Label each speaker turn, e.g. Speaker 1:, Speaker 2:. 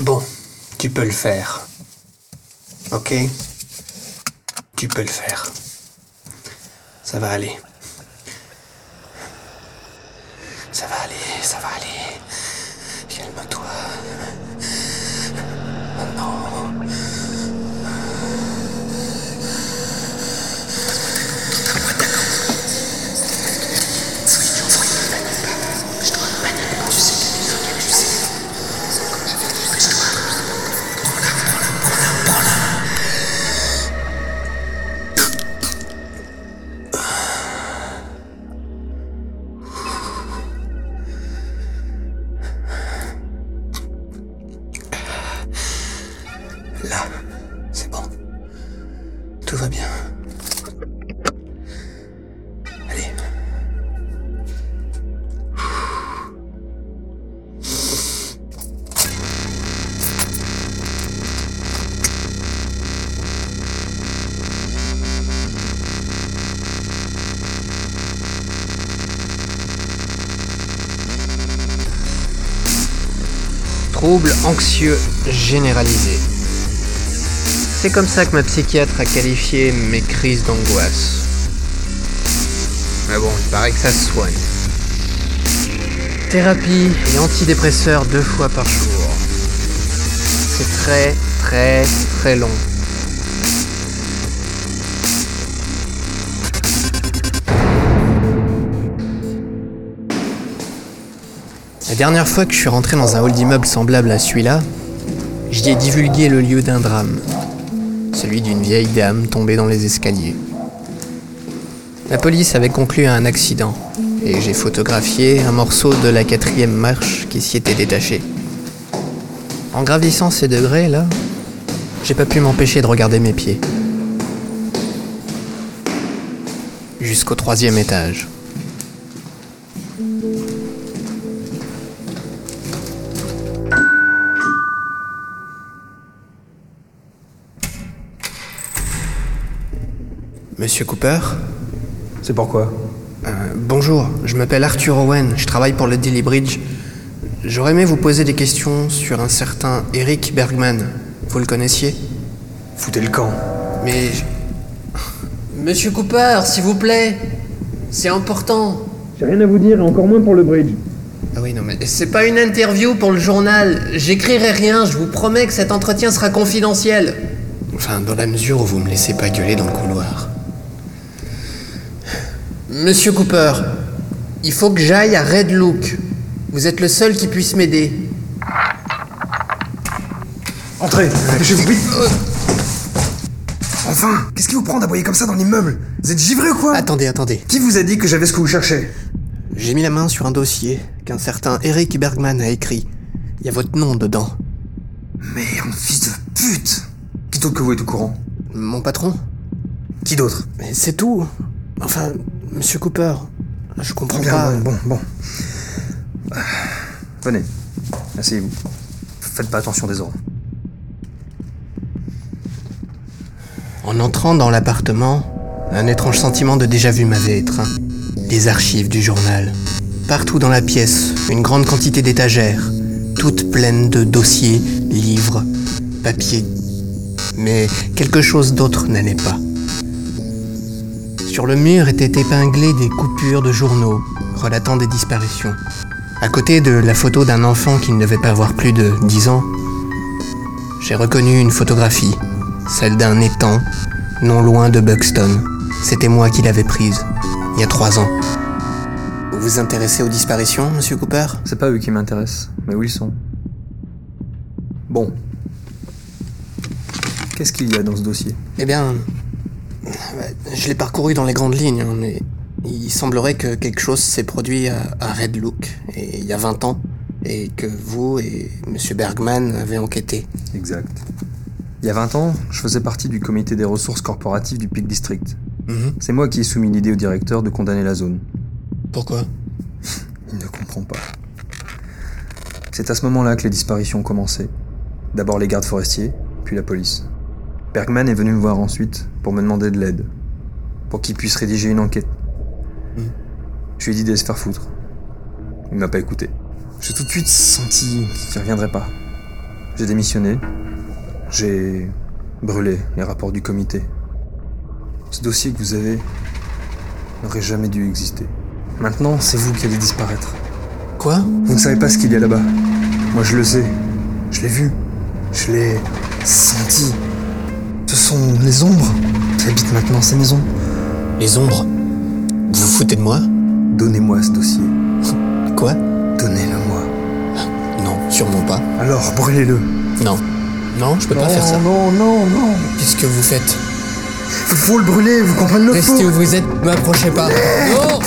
Speaker 1: Bon, tu peux le faire. Ok? Tu peux le faire. Ça va aller. Ça va aller, ça va aller. Calme-toi.
Speaker 2: Trouble anxieux généralisé. C'est comme ça que ma psychiatre a qualifié mes crises d'angoisse. Mais bon, il paraît que ça se soigne. Thérapie et antidépresseurs deux fois par jour. C'est très, très, très long. Dernière fois que je suis rentré dans un hall d'immeuble semblable à celui-là, j'y ai divulgué le lieu d'un drame. Celui d'une vieille dame tombée dans les escaliers. La police avait conclu à un accident, et j'ai photographié un morceau de la quatrième marche qui s'y était détaché. En gravissant ces degrés, là, j'ai pas pu m'empêcher de regarder mes pieds. Jusqu'au troisième étage. Monsieur Cooper
Speaker 3: C'est pourquoi
Speaker 2: Euh, Bonjour, je m'appelle Arthur Owen, je travaille pour le Daily Bridge. J'aurais aimé vous poser des questions sur un certain Eric Bergman. Vous le connaissiez
Speaker 3: Foutez le camp.
Speaker 2: Mais... Monsieur Cooper, s'il vous plaît C'est important
Speaker 3: J'ai rien à vous dire, et encore moins pour le bridge.
Speaker 2: Ah oui, non mais c'est pas une interview pour le journal. J'écrirai rien, je vous promets que cet entretien sera confidentiel. Enfin, dans la mesure où vous me laissez pas gueuler dans le couloir. Monsieur Cooper, il faut que j'aille à Red Look. Vous êtes le seul qui puisse m'aider.
Speaker 3: Entrez, dépêchez-vous vite Enfin Qu'est-ce qui vous prend d'aboyer comme ça dans l'immeuble? Vous êtes givré ou quoi?
Speaker 2: Attendez, attendez.
Speaker 3: Qui vous a dit que j'avais ce que vous cherchez?
Speaker 2: J'ai mis la main sur un dossier qu'un certain Eric Bergman a écrit. Il y a votre nom dedans.
Speaker 3: Merde, fils de pute Qui d'autre que vous est au courant?
Speaker 2: Mon patron
Speaker 3: Qui d'autre?
Speaker 2: Mais c'est tout. Enfin, monsieur Cooper, je comprends
Speaker 3: Bien,
Speaker 2: pas.
Speaker 3: bon, bon, bon. Ah, Venez, asseyez-vous. Faites pas attention des ordres.
Speaker 2: En entrant dans l'appartement, un étrange sentiment de déjà-vu m'avait étreint. Les archives du journal. Partout dans la pièce, une grande quantité d'étagères, toutes pleines de dossiers, livres, papiers. Mais quelque chose d'autre n'allait pas. Sur le mur étaient épinglées des coupures de journaux relatant des disparitions. À côté de la photo d'un enfant qui ne devait pas avoir plus de 10 ans, j'ai reconnu une photographie, celle d'un étang, non loin de Buxton. C'était moi qui l'avais prise, il y a trois ans. Vous vous intéressez aux disparitions, monsieur Cooper?
Speaker 3: C'est pas eux qui m'intéressent, mais où ils sont Bon. Qu'est-ce qu'il y a dans ce dossier?
Speaker 2: Eh bien, je l'ai parcouru dans les grandes lignes, hein, mais il semblerait que quelque chose s'est produit à, Red Look, et il y a 20 ans, et que vous et monsieur Bergman avez enquêté.
Speaker 3: Exact. Il y a 20 ans, je faisais partie du comité des ressources corporatives du Peak District.
Speaker 2: Mhm.
Speaker 3: C'est moi qui ai soumis l'idée au directeur de condamner la zone.
Speaker 2: Pourquoi?
Speaker 3: Il ne comprend pas. C'est à ce moment-là que les disparitions ont commencé. D'abord les gardes forestiers, puis la police. Bergman est venu me voir ensuite pour me demander de l'aide. pour qu'il puisse rédiger une enquête. Je lui ai dit d'aller se faire foutre. Il m'a pas écouté. J'ai tout de suite senti qu'il reviendrait pas. J'ai démissionné. J'ai brûlé les rapports du comité. Ce dossier que vous avez n'aurait jamais dû exister. Maintenant, c'est vous qui allez disparaître.
Speaker 2: Quoi?
Speaker 3: Vous ne savez pas ce qu'il y a là-bas. Moi, je le sais. Je l'ai vu. Je l'ai senti. Sont les ombres qui habitent maintenant ces maisons.
Speaker 2: Les ombres Vous vous foutez de moi?
Speaker 3: Donnez-moi ce dossier.
Speaker 2: Quoi?
Speaker 3: Donnez-le-moi.
Speaker 2: Non, sûrement pas.
Speaker 3: Alors, brûlez-le.
Speaker 2: Non. Non, je peux pas faire ça.
Speaker 3: Non, non, non.
Speaker 2: Qu'est-ce que vous faites?
Speaker 3: Il faut le brûler, vous comprenez le
Speaker 2: Restez où vous êtes, ne m'approchez pas. Non